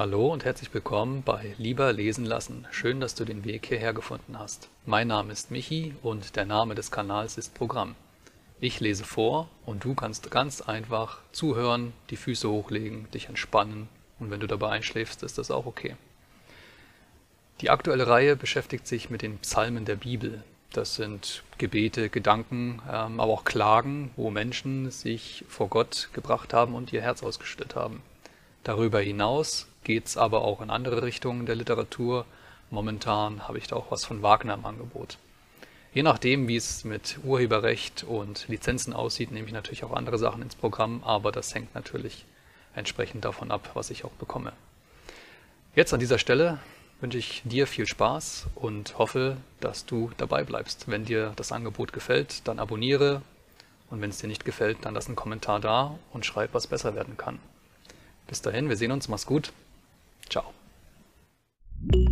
Hallo und herzlich willkommen bei Lieber lesen lassen. Schön, dass du den Weg hierher gefunden hast. Mein Name ist Michi und der Name des Kanals ist Programm. Ich lese vor und du kannst ganz einfach zuhören, die Füße hochlegen, dich entspannen und wenn du dabei einschläfst, ist das auch okay. Die aktuelle Reihe beschäftigt sich mit den Psalmen der Bibel. Das sind Gebete, Gedanken, ähm, aber auch Klagen, wo Menschen sich vor Gott gebracht haben und ihr Herz ausgestellt haben. Darüber hinaus geht es aber auch in andere Richtungen der Literatur. Momentan habe ich da auch was von Wagner im Angebot. Je nachdem, wie es mit Urheberrecht und Lizenzen aussieht, nehme ich natürlich auch andere Sachen ins Programm, aber das hängt natürlich entsprechend davon ab, was ich auch bekomme. Jetzt an dieser Stelle wünsche ich dir viel Spaß und hoffe, dass du dabei bleibst. Wenn dir das Angebot gefällt, dann abonniere und wenn es dir nicht gefällt, dann lass einen Kommentar da und schreib, was besser werden kann. Bis dahin, wir sehen uns, mach's gut. 找。thank you